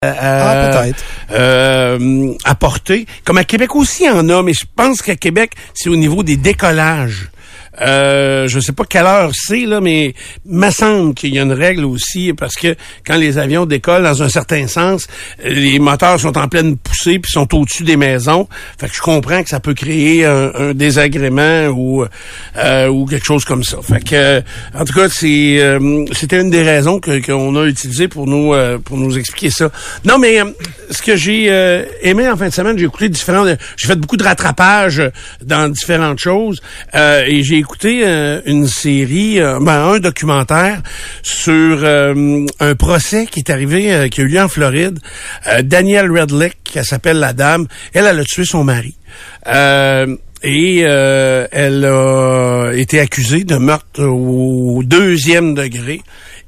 ah, peut-être. Euh, apporter. Comme à Québec aussi, il y en a, mais je pense qu'à Québec, c'est au niveau des décollages. Euh, je sais pas quelle heure c'est là, mais me semble qu'il y a une règle aussi parce que quand les avions décollent dans un certain sens, les moteurs sont en pleine poussée puis sont au-dessus des maisons. Fait que je comprends que ça peut créer un, désagrément ou euh, ou quelque chose comme ça. Fait que en tout cas, c'est euh, c'était une des raisons que qu'on a utilisé pour nous euh, pour nous expliquer ça. Non, mais ce que j'ai aimé en fin de semaine, j'ai écouté différents, j'ai fait beaucoup de rattrapage dans différentes choses et j'ai écouté euh, une série, euh, ben, un documentaire sur euh, un procès qui est arrivé, qui a eu lieu en Floride. Danielle Redlick, qui s'appelle la dame, elle, elle a tué son mari. et elle a été accusée de meurtre au deuxième degré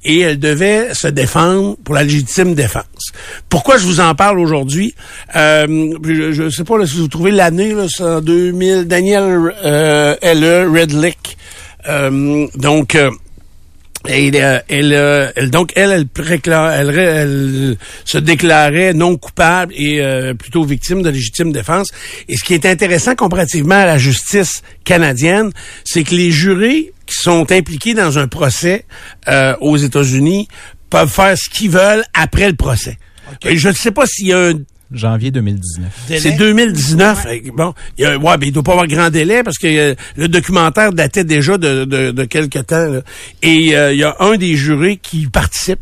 et elle devait se défendre pour la légitime défense. Pourquoi je vous en parle aujourd'hui? Euh, je ne sais pas si vous trouvez l'année, c'est en 2000, Daniel euh, L.E. Redlick. Euh, donc... Euh, et elle, elle, donc elle, elle, elle, elle, se déclarait non coupable et plutôt victime de légitime défense. Et ce qui est intéressant comparativement à la justice canadienne, c'est que les jurés qui sont impliqués dans un procès euh, aux États-Unis peuvent faire ce qu'ils veulent après le procès. Et je ne sais pas s'il y a un Janvier 2019. C'est 2019. Bon, il y a, ouais, il doit pas avoir grand délai parce que euh, le documentaire datait déjà de, de, de quelques temps. Et euh, il y a un des jurés qui participe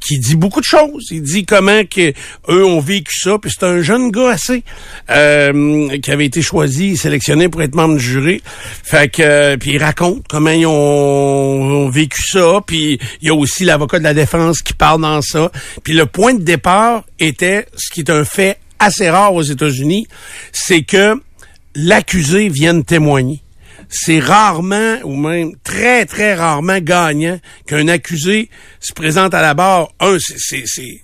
qui dit beaucoup de choses. Il dit comment que eux ont vécu ça. Puis c'est un jeune gars assez euh, qui avait été choisi, sélectionné pour être membre du jury. Fait que euh, puis il raconte comment ils ont, vécu ça. Puis il y a aussi l'avocat de la défense qui parle dans ça. Puis le point de départ était ce qui est un fait assez rare aux États-Unis, c'est que l'accusé vienne témoigner c'est rarement, ou même très, très rarement gagnant qu'un accusé se présente à la barre. Un,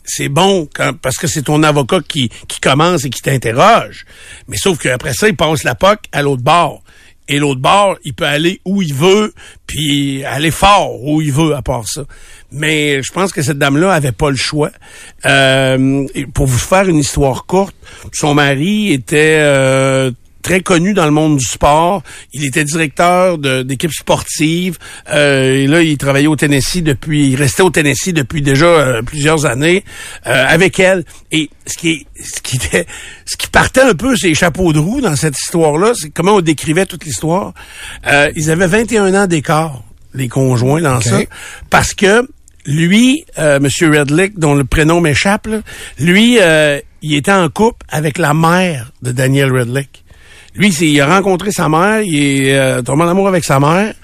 c'est bon parce que c'est ton avocat qui, qui commence et qui t'interroge. Mais sauf qu'après ça, il passe la POC à l'autre bord. Et l'autre bord, il peut aller où il veut, puis aller fort où il veut à part ça. Mais je pense que cette dame-là avait pas le choix. Euh, pour vous faire une histoire courte, son mari était euh, très connu dans le monde du sport. Il était directeur d'équipe sportive. Euh, et là, il travaillait au Tennessee depuis, il restait au Tennessee depuis déjà euh, plusieurs années euh, avec elle. Et ce qui, ce qui était, ce qui partait un peu ses chapeaux de roue dans cette histoire-là, c'est comment on décrivait toute l'histoire. ils avaient 21 ans d'écart, les conjoints dans ça, parce que lui, Monsieur Redlick, dont le prénom m'échappe, lui, il était en couple avec la mère de Daniel Redlick. Lui, il a rencontré sa mère, il est euh, tombé en amour avec sa mère.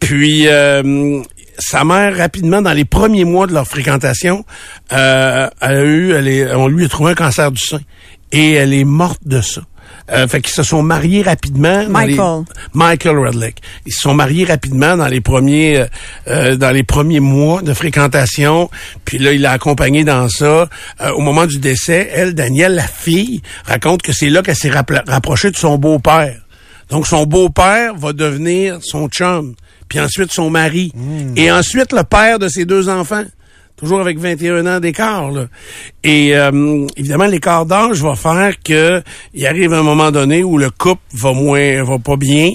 Puis euh, sa mère, rapidement, dans les premiers mois de leur fréquentation, euh, elle a eu, elle on lui a trouvé un cancer du sein. Et elle est morte de ça. Euh, fait qu'ils se sont mariés rapidement. Michael. Michael Redlick. Ils se sont mariés rapidement dans les premiers euh, euh, dans les premiers mois de fréquentation. Puis là, il l'a accompagné dans ça. Euh, au moment du décès, elle, Danielle, la fille, raconte que c'est là qu'elle s'est rapprochée de son beau-père. Donc son beau-père va devenir son chum, puis ensuite son mari, hmm. et ensuite le père de ses deux enfants toujours avec 21 ans d'écart. Et euh, évidemment, l'écart d'âge va faire que il arrive un moment donné où le couple va moins, va pas bien,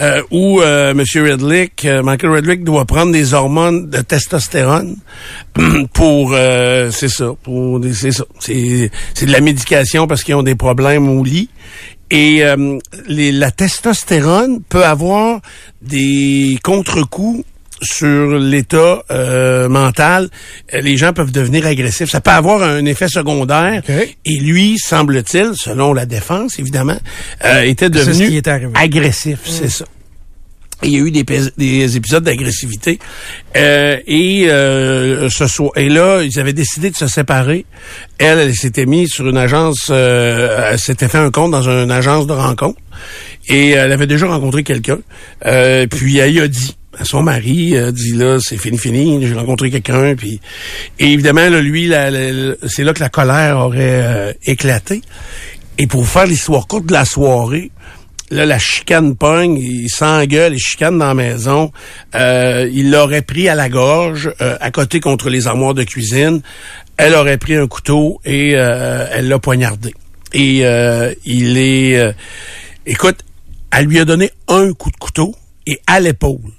euh, où euh, M. Redlick, euh, Michael Redlick doit prendre des hormones de testostérone pour, c'est ça, pour, c'est ça, c'est, c'est de la médication parce qu'ils ont des problèmes au lit. Et les, la testostérone peut avoir des contre-coups sur l'état euh, mental, euh, les gens peuvent devenir agressifs. Ça peut avoir un effet secondaire. Et lui, semble-t-il, selon la défense, évidemment, euh, était devenu agressif. C'est mm. ça. il y a eu des, des épisodes d'agressivité. et ce soir, et là, ils avaient décidé de se séparer. Elle, elle s'était mise sur une agence, elle s'était fait un compte dans une agence de rencontre. Et elle avait déjà rencontré quelqu'un. puis elle a dit son mari euh, dit là c'est fini fini j'ai rencontré quelqu'un puis et évidemment là, lui c'est là que la colère aurait euh, éclaté et pour faire l'histoire courte de la soirée là la chicane pogne il s'engueule il chicane dans la maison euh, il l'aurait pris à la gorge à côté contre les armoires de cuisine elle aurait pris un couteau et euh, elle l'a poignardé. Et euh, il est... euh, écoute, elle lui a donné un coup de couteau et à l'épaule.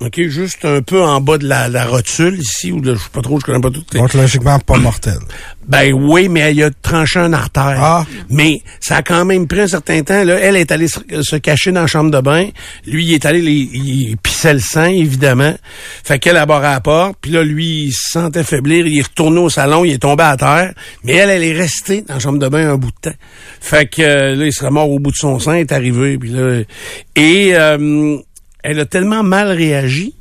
OK, juste un peu en bas de la, la rotule ici, ou de, je sais pas trop, je connais pas tout. Donc, logiquement, pas mortel. Ben oui, mais elle a tranché un artère. Ah. Mais ça a quand même pris un certain temps. Là. Elle est allée se, cacher dans la chambre de bain. Lui, il est allé, les- il pissait le sang, évidemment. Fait qu'elle a barré à la porte. Puis là, lui, il se sentait faiblir. Il est retourné au salon, il est tombé à terre. Mais elle, elle est restée dans la chambre de bain un bout de temps. Fait que euh, là, il serait mort au bout de son sang, il est arrivé. Puis là, et euh, elle a tellement mal réagi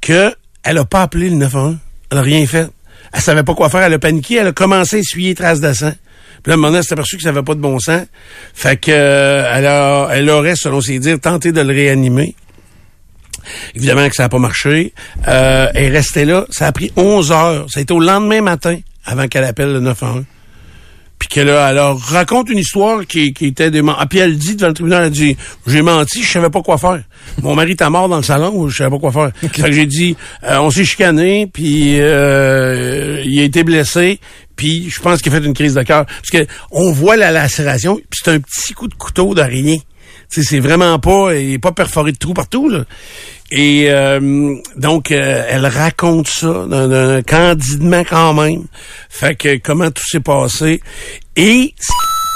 que elle a pas appelé le 911. Elle a rien fait. Elle savait pas quoi faire. Elle a paniqué. Elle a commencé à essuyer traces de sang. Puis là, elle s'est aperçue que ça n'avait pas de bon sens. Fait que euh, elle, a, elle aurait, selon ses dires, tenté de le réanimer. Évidemment que ça n'a pas marché. Euh, elle est là. Ça a pris 11 heures. Ça a été au lendemain matin avant qu'elle appelle le 911. Puis que là, elle leur raconte une histoire qui, qui était des... Ah, puis elle dit devant le tribunal, elle dit, j'ai menti, je savais pas quoi faire. Mon mari était mort dans le salon, je savais pas quoi faire. Fait que j'ai dit, euh, on s'est chicané, puis euh, il a été blessé, puis je pense qu'il a fait une crise de cœur. Parce que on voit la lacération, puis c'est un petit coup de couteau sais, c'est vraiment pas, il est pas perforé de trous partout, là. Et euh, donc, euh, elle raconte ça d'un- d'un- candidement quand même. Fait que comment tout s'est passé. Et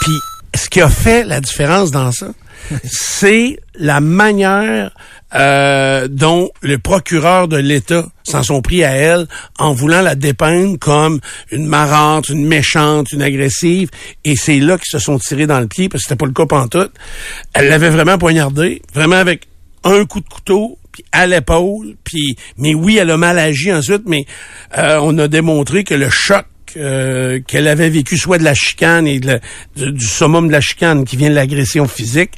puis, ce qui a fait la différence dans ça, c'est la manière euh, dont le procureur de l'État s'en sont pris à elle en voulant la dépeindre comme une marrante, une méchante, une agressive. Et c'est là qu'ils se sont tirés dans le pied, parce que c'était pas le cas pantoute. Elle l'avait vraiment poignardé, vraiment avec un coup de couteau, puis à l'épaule, puis mais oui, elle a mal agi ensuite, mais euh, on a démontré que le choc euh, qu'elle avait vécu soit de la chicane et de la- du, du summum de la chicane qui vient de l'agression physique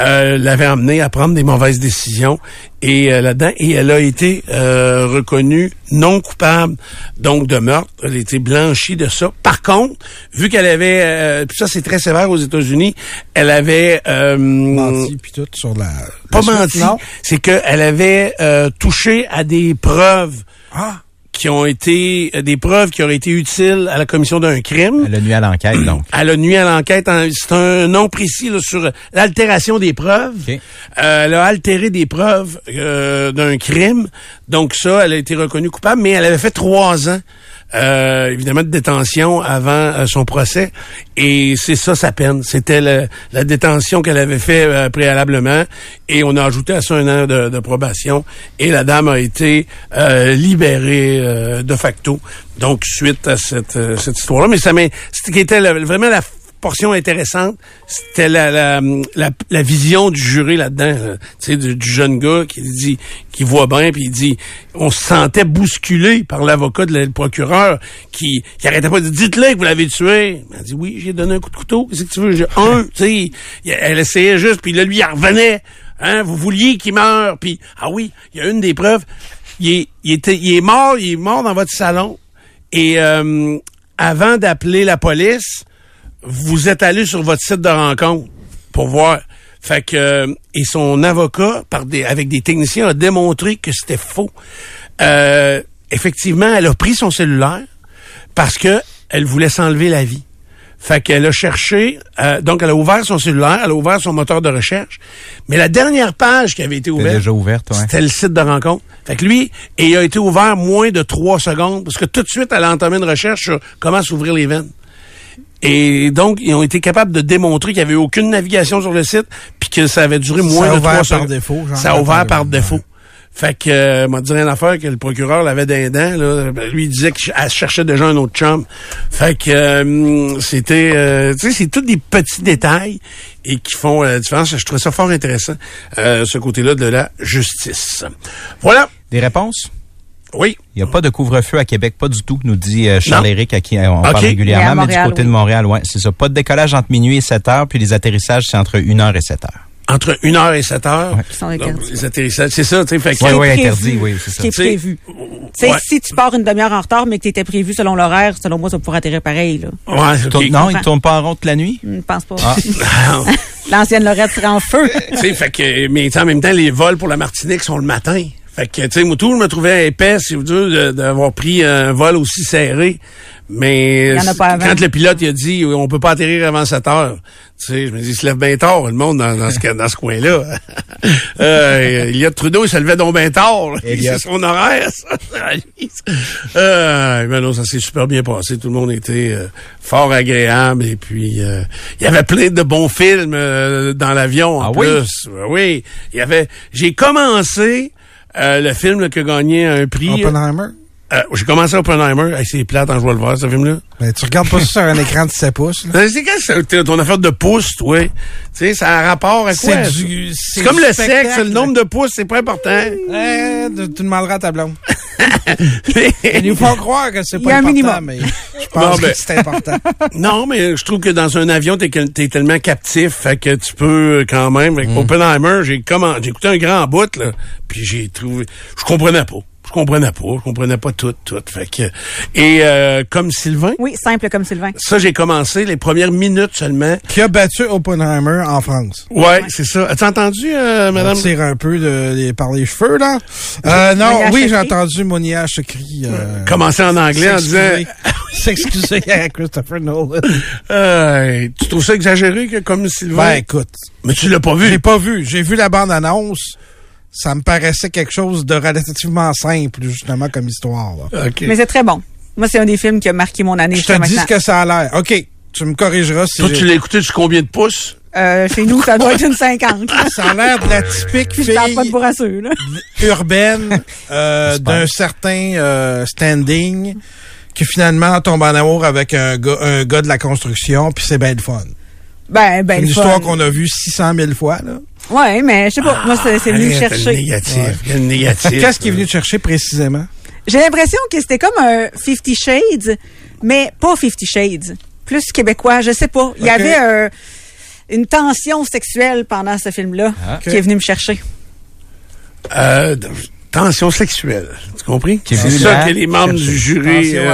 euh, l'avait amenée à prendre des mauvaises décisions. Et euh, là-dedans et elle a été euh, reconnue non coupable donc de meurtre. Elle a été blanchie de ça. Par contre vu qu'elle avait euh, puis ça c'est très sévère aux États-Unis elle avait euh, Menti, puis tout, sur la... pas menti, c'est qu'elle avait euh, touché à des preuves Ah! Qui ont été euh, des preuves qui auraient été utiles à la commission d'un crime. Elle a nuit à l'enquête, donc. Elle a nuit à l'enquête. en- C'est un nom précis là, sur l'altération des preuves. Euh, elle a altéré des preuves euh, d'un crime. Donc ça, elle a été reconnue coupable, mais elle avait fait trois ans, euh, évidemment, de détention avant euh, son procès. Et c'est ça sa peine. C'était la détention qu'elle avait fait euh, préalablement. Et on a ajouté à ça un an de, probation. Et la dame a été euh, libérée de facto. Donc, suite à cette, cette histoire-là. Mais ça. C'était vraiment la portion intéressante, c'était la, la, la, la vision du jury là-dedans, là. tu sais, du, du jeune gars qui dit, qui voit bien, puis il dit, on se sentait bousculé par l'avocat de la- le procureur qui, qui arrêtait pas de dire, dites-le que vous l'avez tué. Elle dit, oui, j'ai donné un coup de couteau, qu'est-ce que tu veux? Un, tu sais, elle essayait juste, puis là, lui, il revenait, hein, vous vouliez qu'il meure, puis, ah oui, il y a une des preuves, il est, il était, il est mort, il est mort dans votre salon, et euh, avant d'appeler la police, vous êtes allé sur votre site de rencontre pour voir. Fait que euh, et son avocat, par des, avec des techniciens, a démontré que c'était faux. Euh, effectivement, elle a pris son cellulaire parce que elle voulait s'enlever la vie. Fait qu'elle a cherché, euh, donc elle a ouvert son cellulaire, elle a ouvert son moteur de recherche, mais la dernière page qui avait été ouverte, déjà ouverte, ouais. c'était le site de rencontre. Fait que lui, et il a été ouvert moins de trois secondes, parce que tout de suite, elle a entamé une recherche sur comment s'ouvrir les veines. Et donc, ils ont été capables de démontrer qu'il n'y avait aucune navigation sur le site, puis que ça avait duré moins Ça a de ouvert trois par défaut, genre, ça a ouvert par défaut. Fait que, euh, m'a dit rien à faire que le procureur l'avait d'un dent, là. Ben, lui, il disait qu'elle cherchait déjà un autre chum. Fait que, euh, c'était, euh, tu sais, c'est tous des petits détails et qui font euh, la différence. Je trouvais ça fort intéressant, euh, ce côté-là de la justice. Voilà. Des réponses? Oui. Il n'y a pas de couvre-feu à Québec, pas du tout, nous dit euh, Charles-Éric, à qui euh, on parle régulièrement, Mais du côté oui. de Montréal, ouais, c'est ça. Pas de décollage entre minuit et 7 heures, puis les atterrissages, c'est entre 1 heure et 7 heures. Entre 1 heure et 7 heures? Ouais. Qui sont Donc, interdits. les atterrissages, c'est ça, tu sais. Fait que, Ouais, Qui ouais, est interdit, oui, c'est ça. Qui est prévu. Tu sais, ouais. si tu pars une demi-heure en retard, mais que tu étais prévu selon l'horaire, selon moi, ça pourrait atterrir pareil, là. Ouais, Il tourne- ok. non, il comprends. ne tourne pas en rond toute la nuit? Je ne pense pas. Ah. L'ancienne Lorette serait en feu. tu sais, fait que, mais en même temps, les vols pour la Martinique sont le matin. Fait que, tu sais, moi, tout, je me trouvais épais, si vous de- d'avoir pris un vol aussi serré. Mais a quand le pilote il a dit on peut pas atterrir avant 7 heures, tu sais, je me dis il se lève bien tard le monde dans, dans ce dans ce coin-là. euh, Elliot Trudeau il se levait donc bien tard. C'est son horaire. Ça. euh, mais non, ça s'est super bien passé. Tout le monde était euh, fort agréable et puis euh, il y avait plein de bons films euh, dans l'avion en Ah oui? plus. Oui, il y avait. J'ai commencé le film là, qui a gagné un prix. Oppenheimer? Euh, j'ai commencé Oppenheimer. Hey, c'est plate en jouant le voir, ce film-là. Ben, tu regardes pas ça sur un écran de 7 pouces. là. Euh, C'est quoi ça, ton affaire de pouces, toi? Tu sais, ça a un rapport à quoi? C'est du- C'est c'est comme le spectacle. sexe, le nombre de pouces, c'est pas important. Eh, tu, tu demanderas à ta blonde. Mais- Ils nous font croire que c'est Il y pas a un important, minimum. mais je pense Non, mais- que c'est important. non, mais je trouve que dans un avion, t'es, t'es tellement captif, fait que tu peux quand même. Avec Oppenheimer, j'ai comment, j'ai écouté un grand bout, là, puis j'ai trouvé, je comprenais pas. Je comprenais pas, je comprenais pas tout, tout. Fait que, et euh, comme Sylvain, Oui, simple comme Sylvain. ça j'ai commencé les premières minutes seulement. Qui a battu Oppenheimer en France? Ouais, c'est ça. As-tu entendu, euh, On madame? tire un peu de, par les cheveux, là. Euh, non, Monia oui, j'ai entendu Monia Chokri. Euh, Commencer en anglais en disant, s'excuser s'excuser à Christopher Nolan. euh, tu trouves ça exagéré que comme Sylvain? Ben, écoute, mais tu l'as pas vu. j'ai pas vu. J'ai vu la bande-annonce. Ça me paraissait quelque chose de relativement simple, justement, comme histoire. là. OK. Mais c'est très bon. Moi, c'est un des films qui a marqué mon année Je te dis ce que ça a l'air. OK, tu me corrigeras si Toi, tu l'as écouté sur combien de pouces? Euh, chez nous, ça doit être une 50. là. Ça a l'air de la typique Puis je parle pas de fille bourrasseux, là. urbaine euh, d'un certain euh, standing qui finalement tombe en amour avec un gars, un gars de la construction, puis c'est bien le fun. Ben, C'est ben, une le histoire fun. qu'on a vue 600 000 fois. Là. Ouais, mais je sais pas. Moi, c'est c'est venu le chercher. négatif. négatif. Qu'est-ce qui est venu te chercher précisément? J'ai l'impression que c'était comme un Fifty Shades, mais pas Fifty Shades. Plus québécois, je sais pas. Il y avait euh, une tension sexuelle pendant ce film-là Ah. qui est venu me chercher. Euh, tension sexuelle. Tu compris? C'est ça là que les membres du jury, Attention, euh,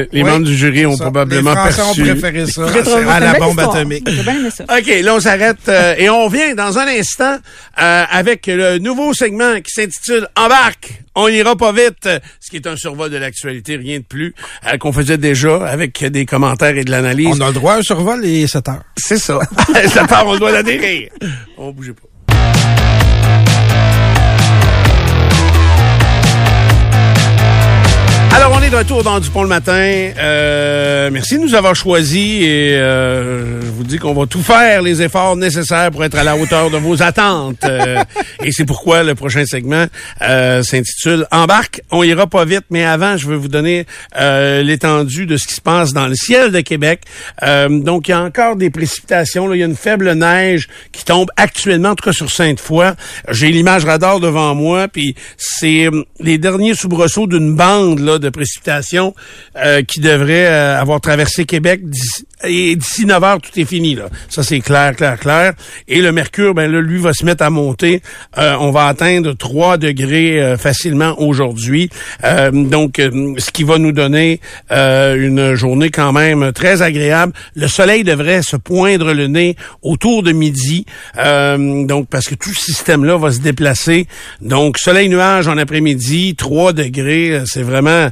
attention. les Oui, membres du jury ont Ça, probablement les perçu. ont préféré ça à la bombe histoire. atomique. Bien ça. OK, là, on s'arrête euh, et on vient dans un instant euh, avec le nouveau segment qui s'intitule Embarque, on ira pas vite, ce qui est un survol de l'actualité, rien de plus, euh, qu'on faisait déjà avec des commentaires et de l'analyse. On a le droit à un survol et 7 heures. C'est ça. ça part, on doit l'adhérer. On bougeait pas. Alors, on est de retour dans Dupont le matin. Euh, merci de nous avoir choisis et euh, je vous dis qu'on va tout faire les efforts nécessaires pour être à la hauteur de vos attentes. Euh, et c'est pourquoi le prochain segment euh, s'intitule Embarque, on ira pas vite, mais avant, je veux vous donner euh, l'étendue de ce qui se passe dans le ciel de Québec. Euh, donc, il y a encore des précipitations. Il y a une faible neige qui tombe actuellement, en tout cas sur Sainte-Foy. J'ai l'image radar devant moi, puis c'est les derniers soubresauts d'une bande là, de précipitations euh, qui devrait euh, avoir traversé Québec et d'ici 9 heures, tout est fini. Là. Ça, c'est clair, clair, clair. Et le mercure, ben là, lui, va se mettre à monter. Euh, on va atteindre 3 degrés euh, facilement aujourd'hui. Euh, donc, euh, ce qui va nous donner euh, une journée quand même très agréable. Le soleil devrait se poindre le nez autour de midi. Euh, donc, parce que tout ce système-là va se déplacer. Donc, soleil-nuage en après-midi, 3 degrés, c'est vraiment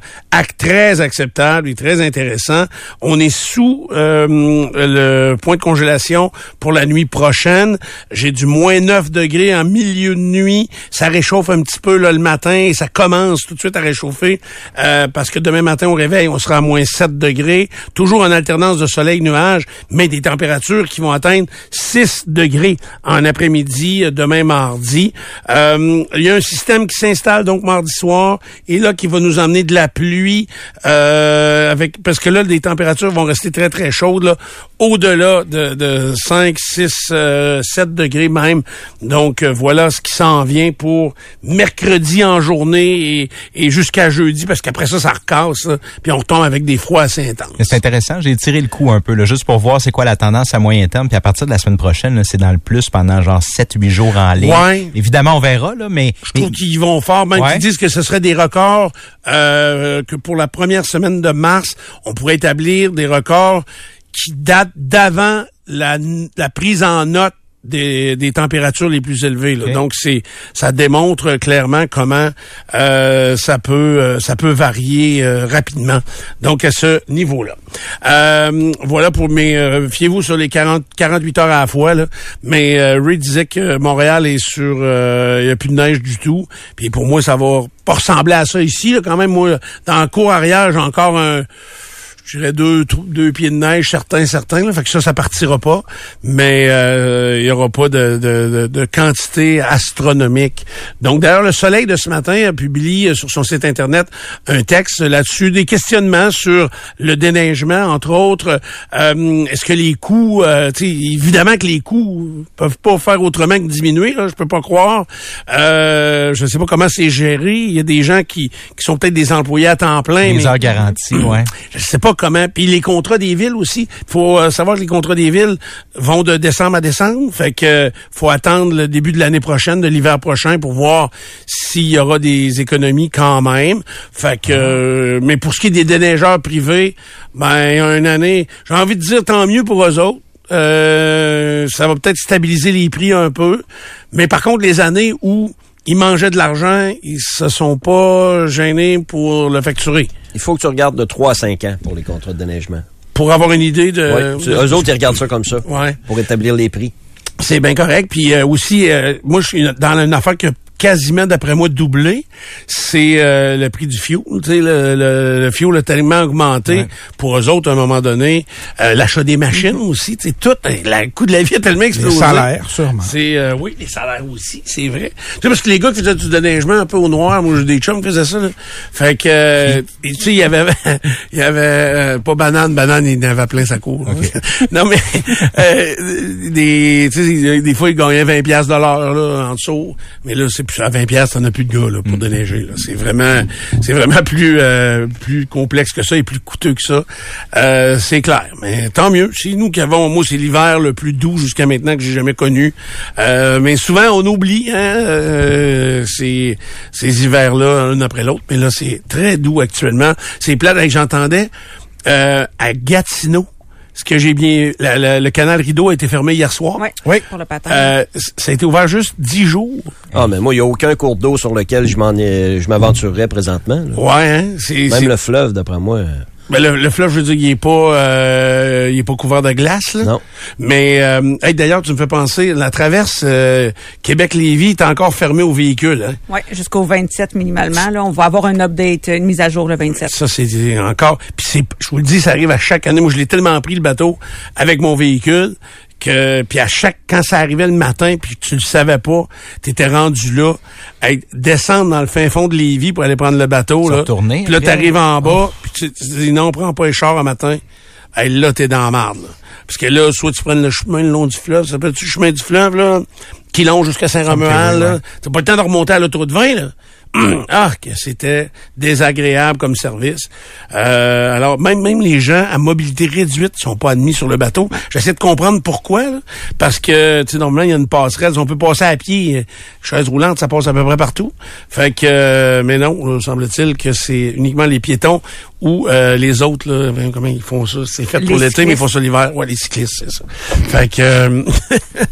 très acceptable et très intéressant. On est sous euh, le point de congélation pour la nuit prochaine. J'ai du moins 9 degrés en milieu de nuit. Ça réchauffe un petit peu là, le matin et ça commence tout de suite à réchauffer euh, parce que demain matin au réveil, on sera à moins 7 degrés, toujours en alternance de soleil-nuage, mais des températures qui vont atteindre 6 degrés en après-midi euh, demain mardi. Euh, il y a un système qui s'installe donc mardi soir et là qui va nous emmener de la pluie euh, avec parce que là les températures vont rester très très chaudes là, au-delà de, de 5, 6, euh, 7 degrés même. Donc euh, voilà ce qui s'en vient pour mercredi en journée et, et jusqu'à jeudi parce qu'après ça ça recasse là, puis on retombe avec des froids assez intenses. C'est intéressant, j'ai tiré le coup un peu, là, juste pour voir c'est quoi la tendance à moyen terme. Puis à partir de la semaine prochaine, c'est dans le plus pendant genre 7-8 jours en ligne. Ouais. Évidemment, on verra, là, mais... Je trouve qu'ils vont fort, même Ouais. qu'ils disent que ce serait des records, euh, que pour la première semaine de mars, on pourrait établir des records qui datent d'avant la, la prise en note des, des températures les plus élevées. là. Donc c'est ça démontre clairement comment euh, ça peut euh, ça peut varier euh, rapidement. Donc à ce niveau-là. Euh, voilà pour mes euh, fiez-vous sur les 40 48 heures à la fois là. Mais euh, Ray disait que Montréal est sur euh, il y a plus de neige du tout. Puis pour moi ça va pas ressembler à ça ici là, quand même moi dans le cours arrière, j'ai encore un je dirais deux, deux pieds de neige, certains, certains. Là, fait que ça, ça partira pas. Mais euh, il y aura pas de, de, de, de quantité astronomique. Donc, d'ailleurs, le Soleil de ce matin a publié euh, sur son site Internet un texte là-dessus, des questionnements sur le déneigement, entre autres. Euh, Est-ce que les coûts... euh, tu sais, évidemment que les coûts peuvent pas faire autrement que diminuer, là, je peux pas croire. Euh, je sais pas comment c'est géré. Il y a des gens qui, qui sont peut-être des employés à temps plein. Les mais- heures garanties, ouais. je sais pas comment. Puis les contrats des villes aussi. Faut euh, savoir que les contrats des villes vont de décembre à décembre. Fait que faut attendre le début de l'année prochaine, de l'hiver prochain, pour voir s'il y aura des économies quand même. Fait que, euh, mais pour ce qui est des déneigeurs privés, ben, une année, j'ai envie de dire tant mieux pour eux autres. Euh, ça va peut-être stabiliser les prix un peu. Mais par contre, les années où ils mangeaient de l'argent, ils se sont pas gênés pour le facturer. Il faut que tu regardes de 3 à 5 ans pour les contrats de déneigement. Pour avoir une idée de... Ouais, tu- eux autres, ils regardent ça comme ça. Ouais. Pour établir les prix. C'est bien correct. Puis euh, aussi, euh, moi, je suis dans une affaire qui a quasiment, d'après moi, doublé. C'est euh, le prix du sais, le, le, le fuel a tellement augmenté. Ouais. Pour eux autres, à un moment donné, euh, l'achat des machines aussi. Tu sais, tout, euh, le coût de la vie a tellement Les explosé. salaires, sûrement. C'est euh, oui, les salaires aussi, c'est vrai. Tu sais parce que les gars qui faisaient du déneigement un peu au noir, moi j'ai des chums qui faisaient ça. Là. Fait que euh, tu sais il y avait il y avait euh, pas banane, banane il en avait plein sa cour. non mais euh, des des fois ils gagnaient 20 pièces de l'heure là en dessous, mais là c'est plus à 20 pièces, t'en as plus de gars là pour déneiger là. C'est vraiment c'est vraiment plus euh, plus complexe que ça et plus coûteux que ça. Euh, c'est clair, mais tant mieux. C'est nous qui avons moi c'est l'hiver le plus doux jusqu'à maintenant que j'ai jamais connu. Euh, mais souvent on oublie hein, euh, ces ces hivers là un après l'autre, mais là c'est très doux actuellement. C'est plate avec j'entendais euh, à Gatineau. Ce que j'ai bien, la- la- le canal Rideau a été fermé hier soir. Oui, Oui. pour le patin. Euh, c- ça a été ouvert juste dix jours. Ah, mais moi, il n'y a aucun cours d'eau sur lequel je m'en ai- je m'aventurerais présentement. là. Ouais, hein? Même le fleuve, d'après moi. Ben, le, le fleuve, je veux dire, il est pas, euh, il est pas couvert de glace, là. Non. Mais, euh, hey, d'ailleurs, tu me fais penser, la traverse euh, Québec-Lévis est encore fermée aux véhicules. Hein? Oui, jusqu'au 27 minimalement. Là, on va avoir un update, une mise à jour le 27. Ça, c'est encore. Puis c'est, je vous le dis, ça arrive à chaque année. Moi, je l'ai tellement pris le bateau avec mon véhicule que puis à chaque quand ça arrivait le matin puis que tu le savais pas, t'étais rendu là, descendre dans le fin fond de Lévis pour aller prendre le bateau là. retourner Puis là t'arrives en bas, puis tu, tu dis non, prends pas les chars un matin. Hey, là t'es dans la marde. là. Parce que là, soit tu prends le chemin le long du fleuve, ça s'appelle-tu le chemin du fleuve là, qui longe jusqu'à Saint-Romuald là. T'as pas le temps de remonter à l'autoroute 20 là. ah, que c'était désagréable comme service. Euh, alors, même même les gens à mobilité réduite sont pas admis sur le bateau. J'essaie de comprendre pourquoi. là. Parce que, tu sais, normalement, il y a une passerelle. On peut passer à pied. Chaise roulante, ça passe à peu près partout. Fait que, euh, mais non, semble-t-il que c'est uniquement les piétons ou euh, les autres, là, ben, comment ils font ça? C'est fait pour l'été, mais ils font ça l'hiver. Ouais, les cyclistes, c'est ça. Fait que... euh,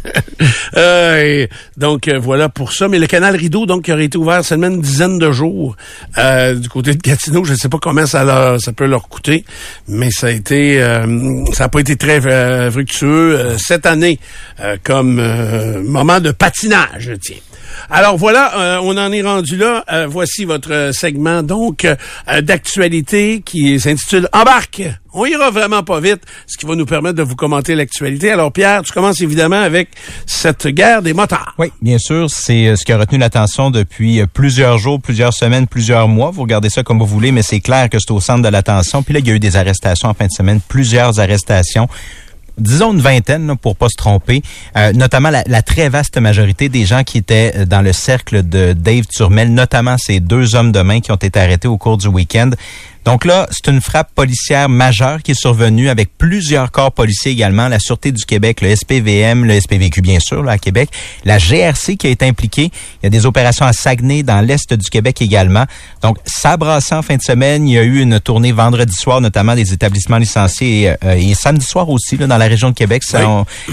euh, donc, euh, voilà pour ça. Mais le canal Rideau, donc, qui aurait été ouvert seulement une dizaine de jours euh, du côté de Gatineau, je ne sais pas comment ça, leur, ça peut leur coûter, mais ça a été... euh, ça n'a pas été très euh, fructueux euh, cette année euh, comme moment de patinage, tiens. Alors voilà, euh, on en est rendu là. Euh, voici votre euh, segment donc d'actualité qui s'intitule Embarque. On ira vraiment pas vite, ce qui va nous permettre de vous commenter l'actualité. Alors Pierre, tu commences évidemment avec cette guerre des motards. Oui, bien sûr, c'est ce qui a retenu l'attention depuis plusieurs jours, plusieurs semaines, plusieurs mois. Vous regardez ça comme vous voulez, mais c'est clair que c'est au centre de l'attention. Puis là, il y a eu des arrestations en fin de semaine, plusieurs arrestations. Disons une vingtaine, pour pas se tromper, Euh, notamment la, la très vaste majorité des gens qui étaient euh, dans le cercle de Dave Turmel, notamment ces deux hommes de main qui ont été arrêtés au cours du week-end. Donc là, c'est une frappe policière majeure qui est survenue avec plusieurs corps policiers également, la Sûreté du Québec, le SPVM, le SPVQ bien sûr, là, à Québec, la GRC qui a été impliquée. Il y a des opérations à Saguenay, dans l'Est du Québec également. Donc, ça brassait en fin de semaine. Il y a eu une tournée vendredi soir, notamment des établissements licenciés, et, euh, et samedi soir aussi, là, dans la région de Québec.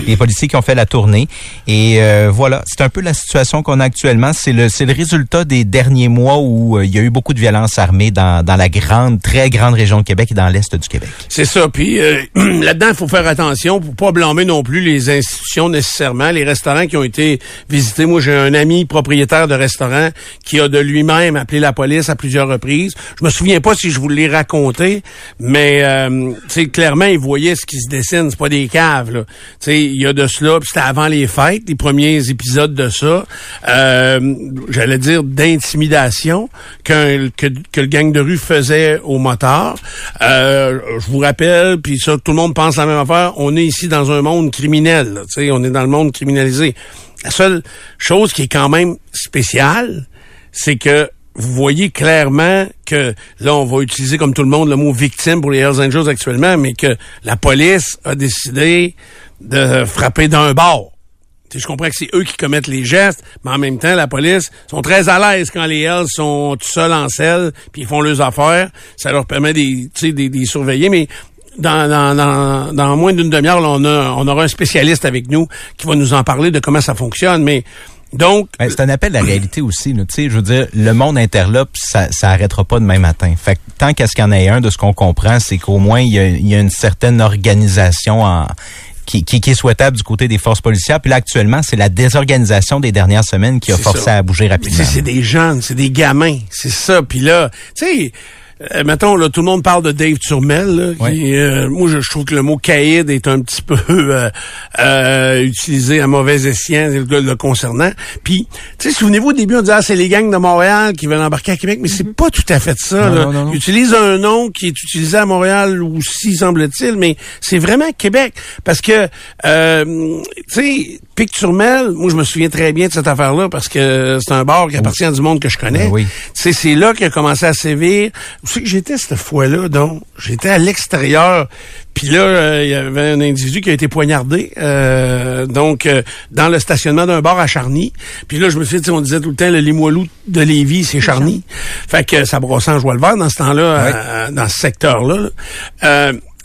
Les policiers qui ont fait la tournée. Et euh, voilà, c'est un peu la situation qu'on a actuellement. C'est le, c'est le résultat des derniers mois où euh, il y a eu beaucoup de violence armée dans, dans la grande, très grande région de Québec et dans l'Est du Québec. C'est ça. Puis euh, là-dedans, il faut faire attention pour pas blâmer non plus les institutions nécessairement, les restaurants qui ont été visités. Moi, j'ai un ami propriétaire de restaurant qui a de lui-même appelé la police à plusieurs reprises. Je me souviens pas si je vous l'ai raconté, mais euh, clairement, il voyait ce qui se dessine. C'est pas des caves. Il y a de cela. Puis c'était avant les fêtes, les premiers épisodes de ça. Euh, J'allais dire d'intimidation que, que, le gang de rue faisait Euh, je vous rappelle, puis ça, tout le monde pense la même affaire. On est ici dans un monde criminel. sais, on est dans le monde criminalisé. La seule chose qui est quand même spéciale, c'est que vous voyez clairement que là, on va utiliser comme tout le monde le mot victime pour les Hells Angels actuellement, mais que la police a décidé de frapper d'un bord. Je comprends que c'est eux qui commettent les gestes, mais en même temps, la police sont très à l'aise quand les Hells sont tout seuls en selle, puis ils font leurs affaires. Ça leur permet des, des, des surveiller, mais dans, dans, dans, dans moins d'une demi-heure, on, a, on aura un spécialiste avec nous qui va nous en parler de comment ça fonctionne. Mais donc, ben, c'est un appel à la réalité aussi. Tu sais, je veux dire, le monde interlope, ça, ça arrêtera pas demain matin. Fait que tant qu'à ce qu'il y en ait un, de ce qu'on comprend, c'est qu'au moins il y, a, y, a, une certaine organisation en, qui, qui, qui, est souhaitable du côté des forces policières. Puis là, actuellement, c'est la désorganisation des dernières semaines qui a forcé à bouger rapidement. C'est des jeunes, c'est des gamins, c'est ça. Puis là, tu sais euh, mettons, là, tout le monde parle de Dave Turmel. Là, euh, moi, je, trouve que le mot caïd est un petit peu euh, euh, utilisé à mauvais escient le, le concernant. Puis, tu sais, souvenez-vous, au début, on disait, ah, c'est les gangs de Montréal qui veulent embarquer à Québec, mais c'est mhm. pas tout à fait ça. là. Ils utilisent un nom qui est utilisé à Montréal aussi, semble-t-il, mais c'est vraiment Québec. Parce que, tu sais, Pic-Turmel, moi, je me souviens très bien de cette affaire-là parce que c'est un bar qui appartient à du monde que je connais. Ben c'est là qu'il a commencé à sévir. Vous savez que j'étais cette fois-là, donc? J'étais à l'extérieur. Puis là, euh, il y avait un individu qui a été poignardé, euh, donc euh, dans le stationnement d'un bar à Charny. Puis là, je me suis dit, on disait tout le temps, le Limoilou de Lévis, c'est Charny. Fait que ça brossait en joie le vert dans ce temps-là, dans ce secteur-là.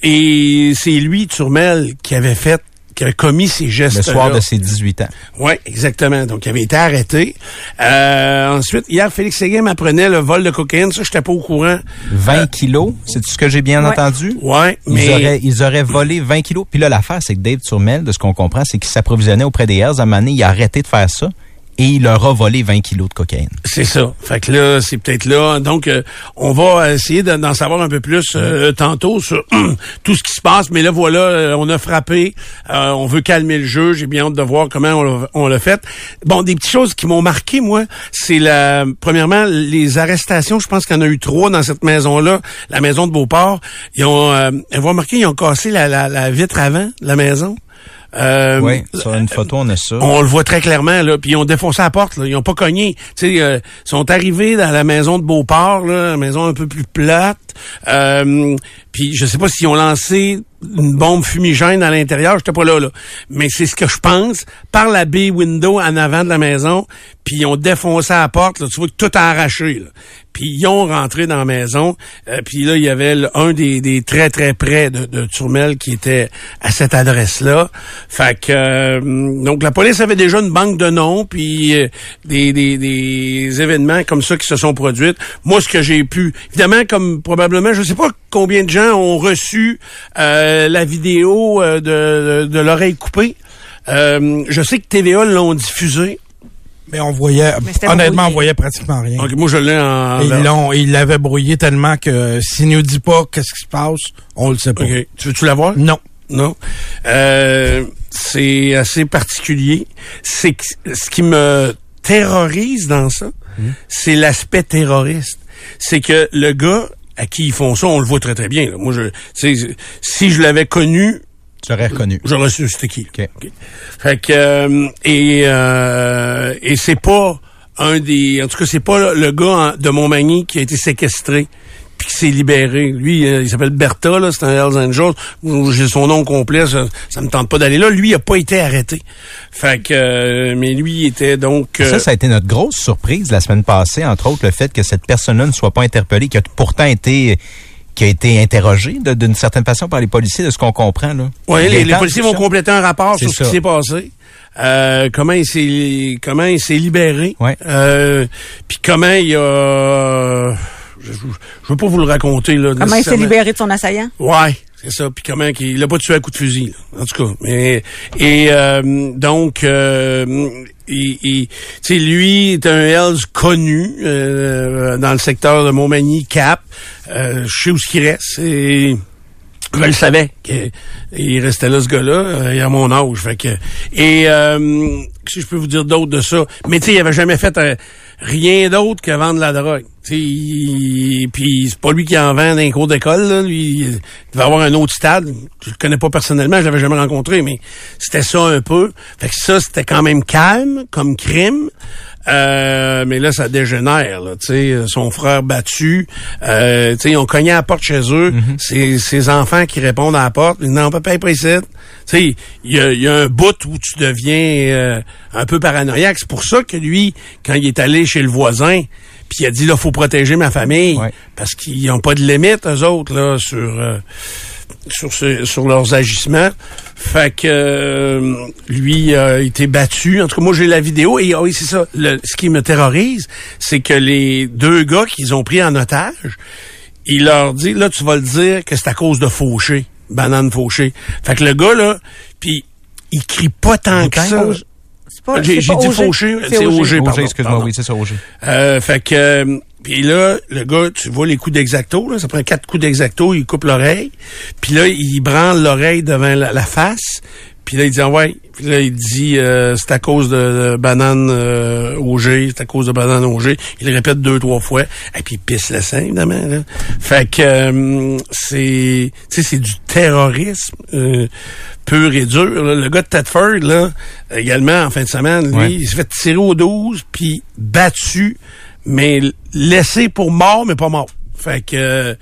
et c'est lui, Turmel, qui avait fait qui a commis ces gestes Le soir de ses 18 ans. Oui, exactement. Donc, il avait été arrêté. Euh, ensuite, hier, Félix Séguin m'apprenait le vol de cocaïne. Ça, j'étais pas au courant. 20 euh, kilos, c'est ce que j'ai bien entendu? Oui, mais... Ils auraient, ils auraient volé 20 kilos. Puis là, l'affaire, c'est que Dave Turmel, de ce qu'on comprend, c'est qu'il s'approvisionnait auprès des Hells. À un moment donné, il a arrêté de faire ça et il leur a volé 20 kilos de cocaïne. C'est ça. Fait que là, c'est peut-être là. Donc, euh, on va essayer d'en savoir un peu plus euh, tantôt sur tout ce qui se passe. Mais là, voilà, euh, on a frappé. on veut calmer le jeu. J'ai bien hâte de voir comment on l'a fait. Bon, des petites choses qui m'ont marqué, moi, c'est la premièrement les arrestations. Je pense qu'il y en a eu trois dans cette maison-là, la maison de Beauport. Ils ont, euh, vous remarqué, ils ont cassé la, la, la vitre avant de la maison. Euh, oui, sur une photo, on a ça. On le voit très clairement, là. Puis ils ont défoncé la porte, là. Ils ont pas cogné. Tu sais, euh, ils sont arrivés dans la maison de Beauport, là, la maison un peu plus plate. Euh, puis je sais pas s'ils ont lancé une bombe fumigène à l'intérieur, j'étais pas là, là. Mais c'est ce que je pense. Par la baie window en avant de la maison, puis ils ont défoncé la porte, là, tu vois que tout a arraché. Là. Puis ils ont rentré dans la maison. Euh, puis là, il y avait un des, des très, très près de, de Turmel qui était à cette adresse-là. Fait que euh, donc la police avait déjà une banque de noms, puis euh, des, des, des événements comme ça qui se sont produits. Moi, ce que j'ai pu, évidemment, comme probablement, je sais pas combien de gens ont reçu la vidéo de, de, l'oreille coupée. je sais que TVA l'ont diffusée. Mais on voyait, honnêtement, on voyait pratiquement rien. moi, je l'ai en... Ils l'ont, ils l'avaient brouillé tellement que s'ils nous dit pas qu'est-ce qui se passe, on le sait pas. Tu veux-tu la voir? Non. Non. Euh, c'est assez particulier. C'est ce qui me terrorise dans ça, hmm. c'est l'aspect terroriste. C'est que le gars à qui ils font ça, on le voit très très bien. Moi, je, si je l'avais connu, J'aurais reconnu. J'aurais su c'était qui. Fait que euh, et euh, et c'est pas un des en tout cas c'est pas le gars de Montmagny qui a été séquestré puis qui s'est libéré. Lui, euh, il s'appelle Bertha, là, c'est un Hells Angels. J'ai son nom complet, ça, ça me tente pas d'aller là. Lui, il a pas été arrêté. Fait que, euh, mais lui, il était donc... euh, Ça, ça a été notre grosse surprise la semaine passée, entre autres, le fait que cette personne-là ne soit pas interpellée, qui a pourtant été qui a été interrogée de- d'une certaine façon par les policiers, de ce qu'on comprend. Là. Oui, les, policiers vont compléter un rapport sur ce qui s'est passé. Euh, comment il s'est comment il s'est libéré. Ouais. Euh, puis comment il a je, je, je veux pas vous le raconter là. Comment il s'est libéré de son assaillant? Ouais, c'est ça. Puis comment qu'il il l'a pas tué à coup de fusil, là, en tout cas. Mais et euh, donc euh, il, il- tu sais, lui est un Hells connu euh, dans le secteur de Montmagny, Cap. Euh, je sais où ce qu'il reste. Et je le savais qu'il restait là, ce gars-là, euh, il a mon âge. Fait que, et euh, si je peux vous dire d'autre de ça, mais tu sais, il avait jamais fait euh, rien d'autre que vendre la drogue. Puis c'est pas lui qui en vend dans cours d'école. Lui, il devait avoir un autre stade. Je le connais pas personnellement, je l'avais jamais rencontré, mais c'était ça un peu. Fait que ça, c'était quand même calme comme crime. Euh, mais là, ça dégénère. Là, tu sais, son frère battu. Euh, tu sais, ils ont cogné à la porte chez eux. C'est ses enfants qui répondent à la porte. Ils disent, Non, papa est sais, il y a, y a un bout où tu deviens euh, un peu paranoïaque. C'est pour ça que lui, quand il est allé chez le voisin, puis il a dit là, faut protéger ma famille Ouais. parce qu'ils n'ont pas de limite eux autres là sur euh, sur ce- sur leurs agissements. Fait que euh, lui a été battu. En tout cas, moi j'ai la vidéo et ah oui c'est ça. Le- ce qui me terrorise, c'est que les deux gars qu'ils ont pris en otage, il leur dit là tu vas le dire que c'est à cause de Fauché, banane Fauché. Fait que le gars là, puis il crie pas tant que ça. C'est pas, J'ai dit Auger. Fauché, c'est Auger, Roger, pardon. excuse-moi, oui, c'est ça, Roger. Euh, fait que euh, puis là, le gars, tu vois les coups d'exacto, là, ça prend quatre coups d'exacto, il coupe l'oreille, puis là, il branle l'oreille devant la, la face, puis là, il dit ah ouais, puis là, il dit euh, c'est à cause de, de banane euh, Auger, c'est à cause de banane Auger. Il le répète deux, trois fois, et puis il pisse le sang, évidemment. Là. Fait que euh, c'est tu sais, c'est du terrorisme euh, pur et dur. là. Le gars de Tedford, là, également, en fin de semaine, lui, Ouais. il s'est fait tirer au 12, puis battu, mais laissé pour mort, mais pas mort. Fait que, euh,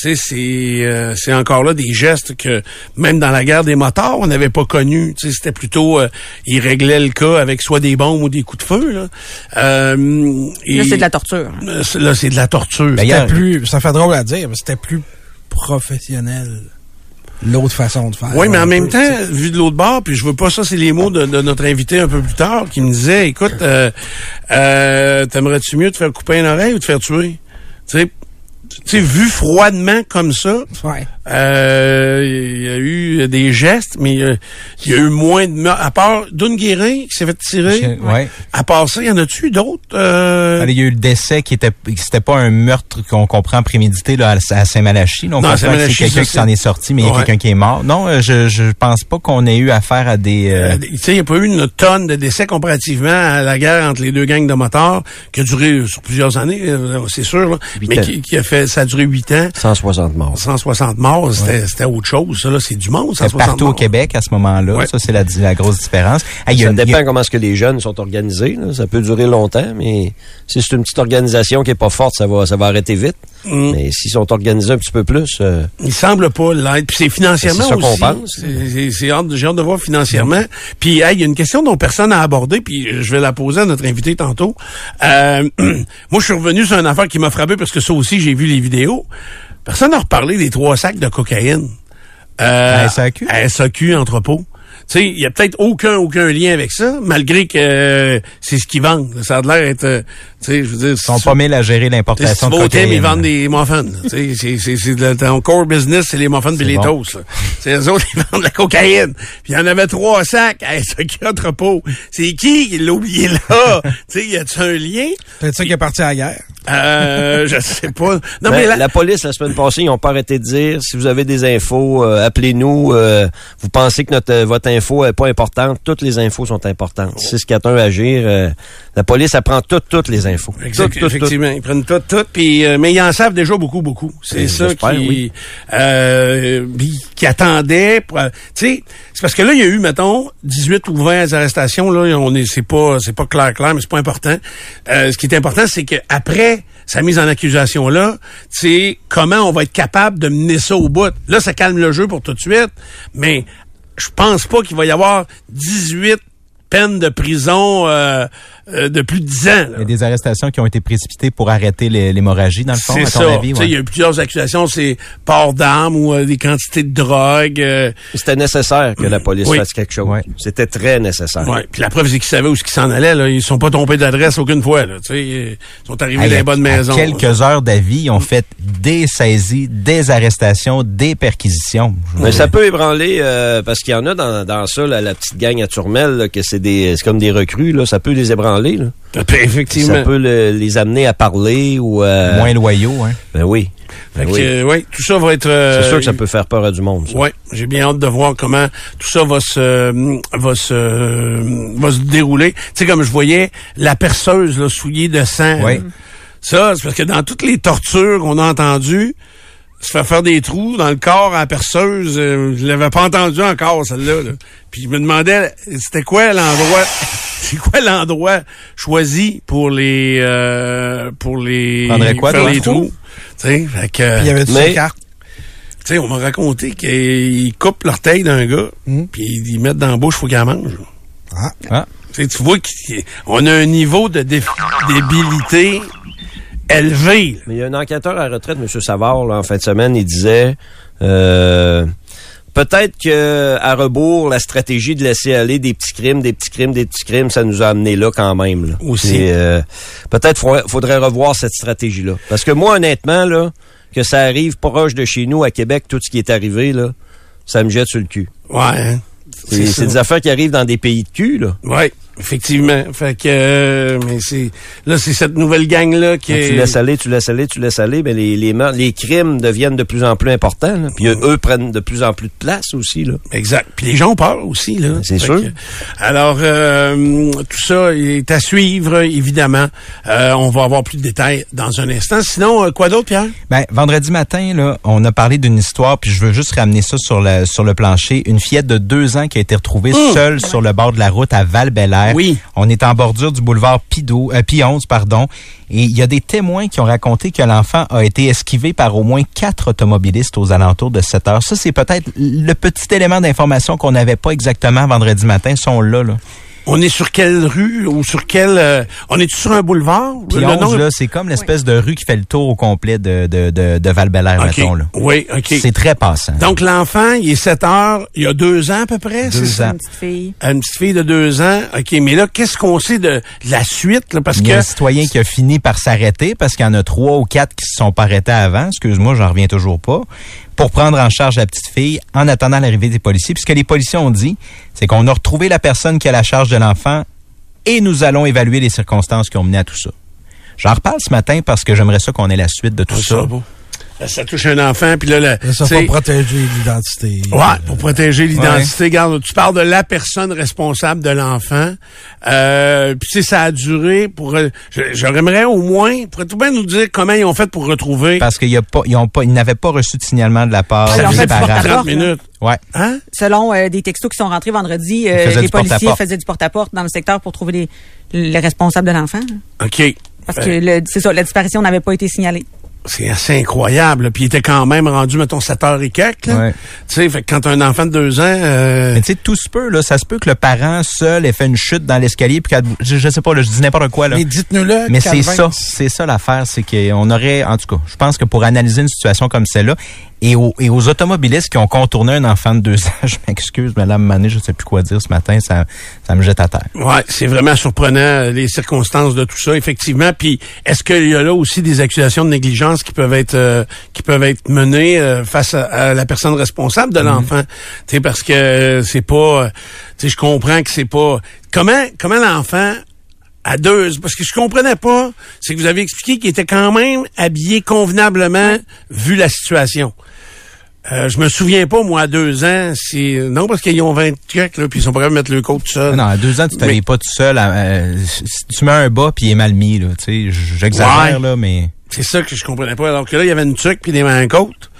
tu sais, c'est euh, c'est encore là des gestes que, même dans la guerre des motards, on n'avait pas connu. Tu sais, c'était plutôt, euh, ils réglaient le cas avec soit des bombes ou des coups de feu. Là, Euh, et- Là, c'est de la torture. Euh, c'est- Là, c'est de la torture. Ben, C'était plus, ça fait drôle à dire, mais c'était plus professionnel. L'autre façon de faire. Oui, mais en même peu, temps, vu de l'autre bord, puis je veux pas ça, c'est les mots de, de notre invité un peu plus tard qui me disait, écoute, euh, euh, t'aimerais-tu mieux te faire couper une oreille ou te faire tuer? Tu sais, tu sais, vu froidement comme ça, Ouais. Euh, il y a eu des gestes, mais euh, il y a eu moins de meurtres. À part Dune Guérin qui s'est fait tirer, Ouais. à part ça, y en a-tu eu d'autres? Euh, Il y a eu le décès qui était, c'était pas un meurtre qu'on comprend prémédité là, à Saint-Malachie. Non, c'est quelqu'un qui s'en est sorti, mais il y a quelqu'un qui est mort. Non, euh, je, je pense pas qu'on ait eu affaire à des. euh, Euh, tu sais, il n'y a pas eu une tonne de décès comparativement à la guerre entre les deux gangs de motards qui a duré sur plusieurs années, c'est sûr, là, mais qui a fait, ça a duré huit ans. 160 morts. 160 morts, c'était c'était autre chose. Ça, là, c'est du monde, 160 partout au Québec à ce moment-là. Ouais. Ça, c'est la, la grosse différence. Ah, il y a Ça a- dépend comment est-ce que les jeunes sont organisés. là. Ça peut durer longtemps, mais si c'est une petite organisation qui est pas forte, ça va, ça va arrêter vite. Mm. Mais s'ils sont organisés un petit peu plus, euh, Il semble pas l'être. Puis c'est financièrement C'est ça qu'on aussi. pense. C'est- c'est- C'est hâte, j'ai hâte de voir financièrement. Puis hey, il y a une question dont personne n'a abordé, puis je vais la poser à notre invité tantôt. Euh, moi, je suis revenu sur une affaire qui m'a frappé parce que ça aussi, j'ai vu les vidéos. Personne n'a reparlé des trois sacs de cocaïne. Euh, À SAQ? À SAQ, entrepôt. Tu sais, il y a peut-être aucun aucun lien avec ça, malgré que euh, c'est ce qu'ils vendent. Ça a l'air d'être, euh, tu sais, je veux dire, Ils sont pas mille à gérer l'importation de cocaïne. ils vendent des muffins. Tu sais, c'est, c'est, ton core business, c'est les muffins et C'est les bon. toasts. là. C'est eux autres, ils vendent de la cocaïne. Puis il y en avait trois sacs. Hey, ce qui entrepôt. C'est qui qui l'a oublié là? tu sais, y a-tu un lien? Peut-être ça qui est parti à la guerre. Euh, je sais pas. Non, Ben, mais la... là, police, la semaine passée, ils n'ont pas arrêté de dire si vous avez des infos, euh, appelez-nous. euh, vous pensez que notre, euh, votre info est pas importante, toutes les infos sont importantes. 641 agir. euh, la police apprend toutes, toutes les infos. Exact- Toutes, toutes, toutes. effectivement, ils prennent tout, tout, puis euh, mais ils en savent déjà beaucoup, beaucoup. C'est Ben, ça qui, oui. euh, qui attendait. euh, Tu sais, c'est parce que là il y a eu, mettons, 18 ou 20 arrestations. Là, on est, c'est pas, c'est pas clair, clair, mais c'est pas important. Euh, ce qui est important, c'est que après sa mise en accusation-là, c'est comment on va être capable de mener ça au bout? Là, ça calme le jeu pour tout de suite, mais je pense pas qu'il va y avoir 18 peines de prison euh, euh, de plus de 10 ans. là. Il y a des arrestations qui ont été précipitées pour arrêter l'hé- l'hémorragie, dans le fond, à ton ça. avis? Tu sais, ouais. Il y a eu plusieurs accusations, c'est port d'armes ou euh, des quantités de drogue. euh, C'était nécessaire que la police Oui. fasse quelque chose. Ouais. C'était très nécessaire. ouais. Puis la preuve, c'est qu'ils savaient où ils s'en allaient. Là. Ils sont pas tombés d'adresse aucune fois. Là. Tu sais, Ils sont arrivés Hey, dans à- les bonnes à maisons. quelques heures d'avis, ils ont fait des saisies, des arrestations, des perquisitions. Mais ça peut ébranler euh, parce qu'il y en a dans, dans ça, là, la petite gang à Turmel, là, que c'est des c'est comme des recrues, là, ça peut les ébranler. Là. Effectivement. Ça peut le- les amener à parler ou euh, Moins loyaux, hein. Ben oui. Fait Ben que, oui. euh, ouais, tout ça va être... euh, C'est sûr que ça peut faire peur à du monde. ça. Ouais, j'ai bien hâte de voir comment tout ça va se va se va se dérouler. Tu sais comme je voyais la perceuse là, souillée de sang. Là. Ça, c'est parce que dans toutes les tortures qu'on a entendues, se faire faire des trous dans le corps à la perceuse, euh, je l'avais pas entendu encore celle-là. là. Puis je me demandais c'était quoi l'endroit c'est quoi l'endroit choisi pour les euh, pour les quoi, faire toi? les trous? Tu sais, fait que il y avait Mais- carte. tu sais, on m'a raconté qu'ils coupent l'orteil d'un gars, Mm. puis ils mettent dans la bouche, faut qu'il en mange. Ah. Ah. Tu vois qu'on a un niveau de dé- débilité élevé. là. Mais il y a un enquêteur à la retraite, M. Savard, là, en fin de semaine, il disait euh, peut-être que à rebours, la stratégie de laisser aller des petits crimes, des petits crimes, des petits crimes, ça nous a amené là quand même. Là. Aussi. Euh, peut-être faudrait, faudrait revoir cette stratégie-là. Parce que moi, honnêtement, là, que ça arrive proche de chez nous, à Québec, tout ce qui est arrivé, là, ça me jette sur le cul. Ouais, hein? C'est des affaires qui arrivent dans des pays de cul, là. Ouais, effectivement. Fait que, euh, mais c'est, là, c'est cette nouvelle gang-là qui Quand est... tu laisses aller, tu laisses aller, tu laisses aller, mais les, les, crimes deviennent de plus en plus importants. là. Puis eux prennent de plus en plus de place aussi. Là. Exact. Puis les gens ont peur aussi, là. C'est sûr. que- alors, euh, tout ça est à suivre, évidemment. Euh, on va avoir plus de détails dans un instant. Sinon, quoi d'autre, Pierre? Ben, vendredi matin, là, on a parlé d'une histoire, puis je veux juste ramener ça sur le, sur le plancher. Une fillette de deux ans qui a été retrouvée seule sur le bord de la route à val Oui. On est en bordure du boulevard Pido, euh, Pionze, pardon. Et il y a des témoins qui ont raconté que l'enfant a été esquivé par au moins quatre automobilistes aux alentours de 7 heures. Ça, c'est peut-être le petit élément d'information qu'on n'avait pas exactement vendredi matin, sont là, là. On est sur quelle rue ou sur quel... euh, on est sur un boulevard? Le nom Pionze, est- là, c'est comme l'espèce de rue qui fait le tour au complet de, de, de, de val OK. mettons, là. Oui, OK. C'est très passant. Donc, l'enfant, il est 7 heures, il y a deux ans à peu près? Deux c'est ça? ans. Une petite fille. Une petite fille de deux ans. OK, mais là, qu'est-ce qu'on sait de, de la suite? Là, parce Il y a un citoyen qui a fini par s'arrêter parce qu'il y en a trois ou quatre qui se sont pas arrêtés avant. Excuse-moi, j'en reviens toujours pas. Pour prendre en charge la petite fille en attendant l'arrivée des policiers. Puis ce que les policiers ont dit, c'est qu'on a retrouvé la personne qui a la charge de l'enfant et nous allons évaluer les circonstances qui ont mené à tout ça. J'en reparle ce matin parce que j'aimerais ça qu'on ait la suite de tout Oh, ça. ça, ça touche un enfant, puis là, là Ça c'est- pour protéger l'identité. Ouais, pour protéger l'identité. Regarde, tu parles de la personne responsable de l'enfant. Euh, puis tu sais, ça a duré pour. euh, J'aimerais au moins, pourrais-tu bien nous dire comment ils ont fait pour retrouver? Parce qu'ils a pas, ils ont pas, ils n'avaient pas reçu de signalement de la part des fait du parents. porte-à-porte. 30 minutes. Ouais. Hein? Selon euh, des textos qui sont rentrés vendredi, euh, les du policiers faisaient du porte-à-porte dans le secteur pour trouver les, les responsables de l'enfant. OK. Parce Euh, que le- c'est ça, la disparition n'avait pas été signalée. C'est assez incroyable. Puis il était quand même rendu, mettons, 7 heures et quelques. Ouais. Tu sais, fait que quand un enfant de deux ans... euh, Mais tu sais, tout se peut, là. Ça se peut que le parent seul ait fait une chute dans l'escalier puis qu'elle- je, je sais pas, là, je dis n'importe quoi, là. Mais dites-nous-le. Mais c'est ça, c'est ça l'affaire, c'est qu'on aurait, en tout cas, je pense que pour analyser une situation comme celle-là, et aux, et aux automobilistes qui ont contourné un enfant de deux ans, je m'excuse, madame Mané, je sais plus quoi dire ce matin, ça, ça me jette à terre. Ouais, c'est vraiment surprenant euh, les circonstances de tout ça, effectivement. Puis est-ce qu'il y a là aussi des accusations de négligence qui peuvent être euh, qui peuvent être menées euh, face à, à la personne responsable de l'enfant? Tu sais parce que euh, c'est pas, euh, tu sais, je comprends que c'est pas comment comment l'enfant à deux, parce que je comprenais pas, c'est que vous avez expliqué qu'il était quand même habillé convenablement vu la situation. Euh, je me souviens pas, moi, à deux ans, si... Non, parce qu'ils ont 20 trucs, là, puis ils sont pas capables de mettre le côte tout seul. Non, à deux ans, tu t'habilles Mais- pas tout seul. à- euh, si tu mets un bas puis il est mal mis, là, tu sais, j'exagère, Ouais. là, mais... C'est ça que je comprenais pas. Alors que là, il y avait une tuque puis des mains côte.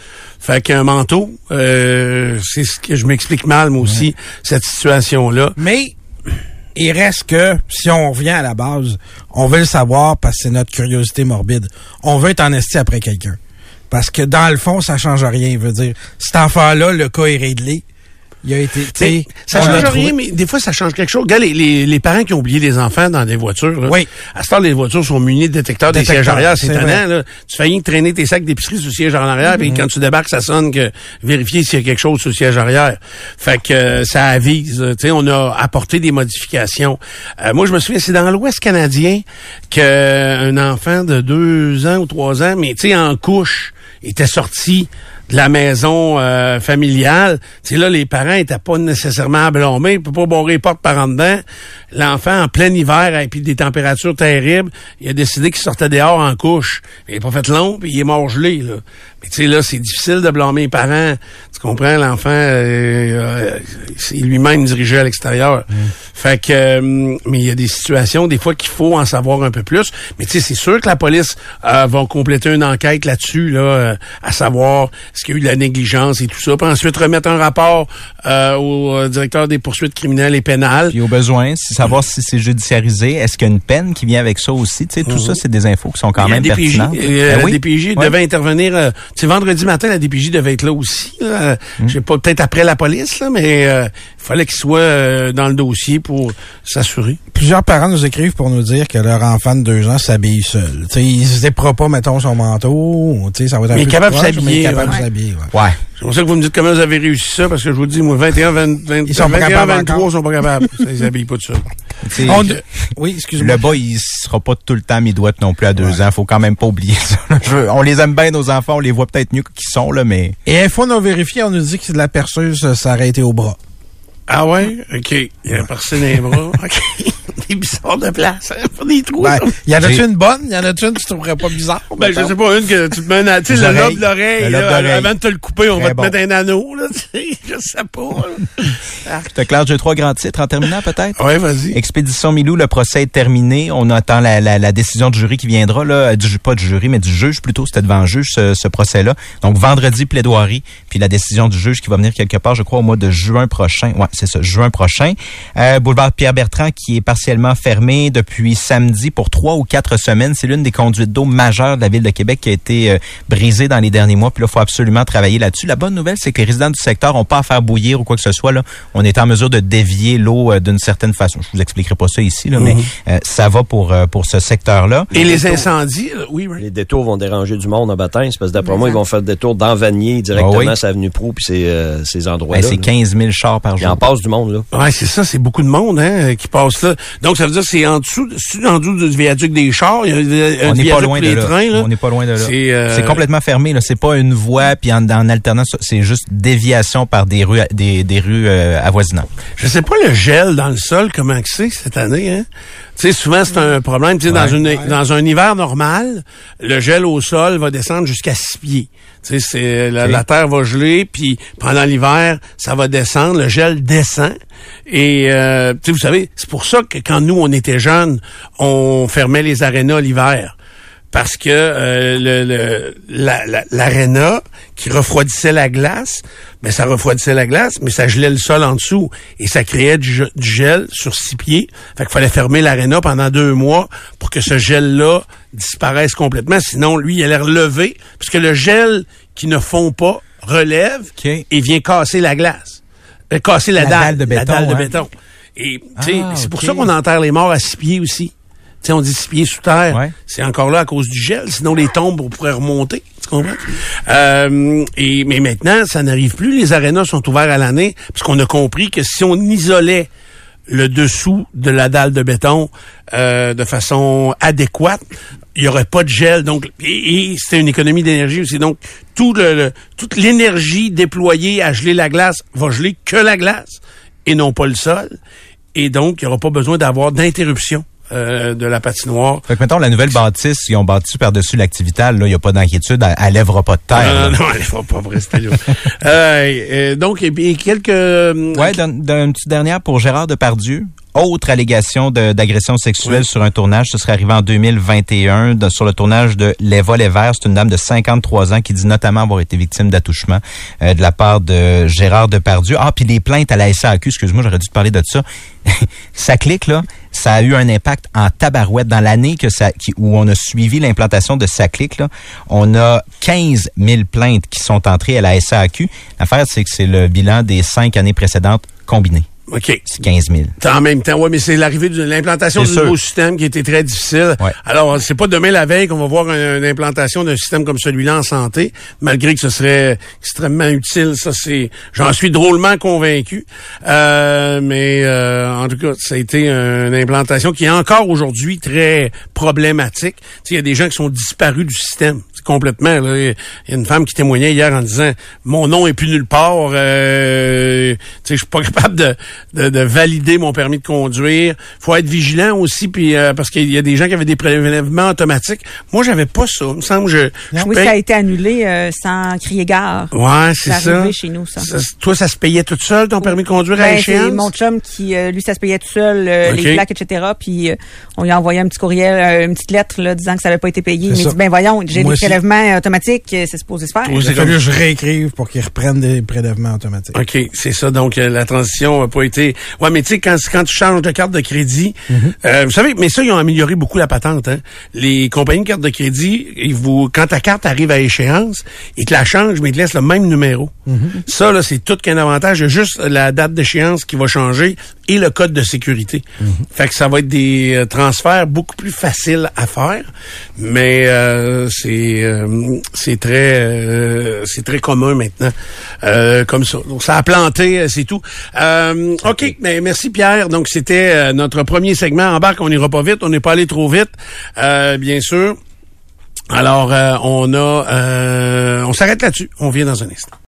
Fait qu'un manteau, euh, c'est ce que je m'explique mal, moi aussi, cette situation-là. Mais il reste que, si on revient à la base, on veut le savoir parce que c'est notre curiosité morbide. On veut être en esti après quelqu'un. Parce que dans le fond, ça change rien. Veut dire, cet enfant-là, le cas est réglé. Il a été, tu sais, Ça change rien, mais des fois, ça change quelque chose. Regarde, les, les, les parents qui ont oublié des enfants dans des voitures. Là, Oui. À ce temps, les voitures sont munies de détecteurs des sièges arrière. C'est étonnant. Là. Tu fais rien traîner tes sacs d'épicerie sur le siège en arrière, puis quand tu débarques, ça sonne que vérifier s'il y a quelque chose sur le siège arrière. Fait que euh, ça avise. Tu sais, on a apporté des modifications. Euh, moi, je me souviens, c'est dans l'Ouest canadien qu'un enfant de deux ans ou trois ans, mais tu sais, en couche, était sorti de la maison euh, familiale. Tu sais, là, les parents étaient pas nécessairement à blâmer. Ils pouvaient pas barrer les portes par en dedans. L'enfant, en plein hiver, et puis des températures terribles, il a décidé qu'il sortait dehors en couche. Il n'a pas fait long, puis il est mort gelé, là. Mais tu sais, là, c'est difficile de blâmer les parents. Tu comprends, l'enfant, euh, euh, c'est lui-même dirigé à l'extérieur. Fait que, euh, mais il y a des situations, des fois, qu'il faut en savoir un peu plus. Mais tu sais, c'est sûr que la police euh, va compléter une enquête là-dessus, là, à savoir est-ce qu'il y a eu de la négligence et tout ça. Puis ensuite, remettre un rapport euh, au euh, directeur des poursuites criminelles et pénales. Puis au besoin, si savoir si c'est judiciarisé, est-ce qu'il y a une peine qui vient avec ça aussi? Tu sais, tout ça, c'est des infos qui sont quand même la DPJ, pertinentes. euh, Ben la oui. DPJ Ouais. devait intervenir. euh, tu sais, vendredi matin, la DPJ devait être là aussi. Là. Hmm. Je sais pas, peut-être après la police, là, mais euh, il fallait qu'il soit euh, dans le dossier pour s'assurer. Plusieurs parents nous écrivent pour nous dire que leur enfant de deux ans s'habille seul. Tu sais, il se pas, mettons, son manteau. Tu sais, ça va être un Mais peu capable de s'habiller, ouais. ouais. Ouais. C'est pour ça que vous me dites comment vous avez réussi ça, parce que je vous dis, moi, 21, 20, 20, Ils sont pas 21, capables 23 encore. sont pas capables. ils s'habillent pas de ça. On- Oui, excuse-moi. Le bas, il sera pas tout le temps midouette non plus à deux ans. Faut quand même pas oublier ça. Je veux- on les aime bien, nos enfants. On les voit peut-être mieux qu'ils sont, là, mais... Et info non vérifiée, on nous dit que c'est de la perceuse, ça aurait été au bras. Ah ouais? OK. Il y a percé les bras. OK. des bizarres de place. Hein? Pas des trous. Ben, y en a-tu une bonne? Y en a-tu une que tu trouverais pas bizarre? Ben, je mettons? sais pas, une que tu te mets un, tu sais, le oreilles. lobe d'oreille. avant de te le couper, on Très va te bon. mettre un anneau, là, tu sais, je sais pas. Je te claire, j'ai trois grands titres en terminant, peut-être? Ouais, vas-y. Expédition Milou, le procès est terminé. On attend la, la, la décision du jury qui viendra, là, du, pas du jury, mais du juge plutôt. C'était devant le juge, ce, ce procès-là. Donc, vendredi, plaidoirie, puis la décision du juge qui va venir quelque part, je crois, au mois de juin prochain. Ouais, c'est ça, juin prochain. Euh, boulevard Pierre-Bertrand, qui est partiellement fermé depuis samedi pour trois ou quatre semaines. C'est l'une des conduites d'eau majeures de la ville de Québec qui a été euh, brisée dans les derniers mois. Puis là, il faut absolument travailler là-dessus. La bonne nouvelle, c'est que les résidents du secteur n'ont pas à faire bouillir ou quoi que ce soit. Là. On est en mesure de dévier l'eau euh, d'une certaine façon. Je vous expliquerai pas ça ici, là, mais euh, ça va pour, euh, pour ce secteur-là. Et les incendies, là, oui, oui. Les détours vont déranger du monde en baptême, parce que d'après moi, ils vont faire le détour dans Vanier directement, Ah oui. sur Avenue Pro, puis ces, euh, ces endroits-là. Ben, c'est là. 15 000 chars par Il jour. en passe du monde, là. Ouais, c'est ça, c'est beaucoup de monde, hein, qui passe là. Donc, ça veut dire que c'est en dessous, en dessous du viaduc des chars, il y a un on n'est pas loin de là. trains, là. On n'est pas loin de là. C'est, euh, complètement fermé. Là. C'est pas une voie puis en, en alternance. C'est juste déviation par des rues, des, des rues euh, avoisinantes. Je sais pas le gel dans le sol, comment c'est cette année, hein. Tu sais, souvent, c'est un problème. Tu sais, dans, Ouais. une, dans un hiver normal, le gel au sol va descendre jusqu'à 6 pieds. Tu sais, c'est, la, terre va geler, puis pendant l'hiver, ça va descendre, le gel descend. Et, euh, tu sais, vous savez, c'est pour ça que quand nous, on était jeunes, on fermait les arénas l'hiver. Parce que euh, le, le, la- la- l'aréna qui refroidissait la glace, mais ça refroidissait la glace, mais ça gelait le sol en dessous et ça créait du, du gel sur six pieds. Fait qu'il fallait fermer l'aréna pendant deux mois pour que ce gel-là disparaisse complètement. Sinon, lui, il allait relever, puisque le gel qui ne fond pas relève OK. et vient casser la glace. Euh, casser la, La dalle, dalle de la béton, dalle de hein. béton. Et Ah, c'est pour ça qu'on enterre les morts à six pieds aussi. Tu sais, on dit six pieds sous terre. Ouais. C'est encore là à cause du gel. Sinon, les tombes pourraient remonter. Tu comprends? Euh, et, mais maintenant, ça n'arrive plus. Les arénas sont ouverts à l'année parce qu'on a compris que si on isolait le dessous de la dalle de béton euh, de façon adéquate, il y aurait pas de gel. Donc, et, et c'était une économie d'énergie aussi. Donc, tout le, le- toute l'énergie déployée à geler la glace va geler que la glace et non pas le sol. Et donc, il n'y aura pas besoin d'avoir d'interruption euh, de la patinoire. Fait que, mettons, la nouvelle bâtisse, ils ont bâti par-dessus l'activité, là, il n'y a pas d'inquiétude, elle, elle lèvera pas de terre. Non, non, il faut pas rester là. Euh, donc, et, puis quelques... euh, Ouais, d'un- d'un- une petite dernière pour Gérard Depardieu. Autre allégation d'agression sexuelle sur un tournage. Ce serait arrivé en 2021 de- sur le tournage de Léva Lévert. C'est une dame de 53 ans qui dit notamment avoir été victime d'attouchement euh, de la part de Gérard Depardieu. Ah, puis les plaintes à la SAQ, excuse-moi, j'aurais dû te parler de ça. ça clique, là. Ça a eu un impact en tabarouette dans l'année que ça, qui- où on a suivi l'implantation de Saclic, là. On a 15 000 plaintes qui sont entrées à la SAQ. L'affaire, c'est que c'est le bilan des cinq années précédentes combinées. OK. C'est 15 000. En même temps, ouais, mais c'est l'arrivée de l'implantation du nouveau système qui était très difficile. Ouais. Alors, c'est pas demain la veille qu'on va voir un- une implantation d'un système comme celui-là en santé, malgré que ce serait extrêmement utile. Ça, c'est, j'en suis drôlement convaincu. Euh, mais euh, en tout cas, ça a été une implantation qui est encore aujourd'hui très problématique. Tu sais, Il y a des gens qui sont disparus du système. Complètement. Il y a une femme qui témoignait hier en disant mon nom est plus nulle part. Euh, tu sais, je suis pas capable de, de, de valider mon permis de conduire. Faut être vigilant aussi, puis euh, parce qu'il y a des gens qui avaient des prélèvements automatiques. Moi, j'avais pas ça. Il me semble que je, je Oui, paye- ça a été annulé euh, sans crier gare. Ouais, c'est C'est ça. arrivé chez nous, ça. Toi, ça se payait tout seul, ton permis de conduire à Ben, échéance? c'est mon chum qui, euh, lui, ça se payait tout seul, euh, OK. les plaques, etc. Puis euh, on lui a envoyé un petit courriel, euh, une petite lettre là, disant que ça n'avait pas été payé. Il m'a dit, ben voyons, j'ai des aussi. prélèvements automatiques, c'est supposé se faire. Oui, Il c'est que je réécrive pour qu'ils reprennent des prélèvements automatiques. OK, c'est ça. Donc, euh, la transition pas été... Ouais, mais tu sais, quand, quand tu changes de carte de crédit, euh, vous savez, mais ça, ils ont amélioré beaucoup la patente. Hein? Les compagnies de carte de crédit, ils vous, quand ta carte arrive à échéance, ils te la changent, mais ils te laissent le même numéro. Ça, là, c'est tout qu'un avantage. Il y a juste la date d'échéance qui va changer et le code de sécurité. Fait que ça va être des euh, transferts beaucoup plus faciles à faire, mais euh, c'est euh, c'est très euh, c'est très commun maintenant euh, comme ça. Donc ça a planté, c'est tout. Euh, ok, mais merci Pierre. Donc c'était euh, notre premier segment. Embarque, on n'ira pas vite, on n'est pas allé trop vite, euh, bien sûr. Alors euh, on a euh, on s'arrête là-dessus. On vient dans un instant.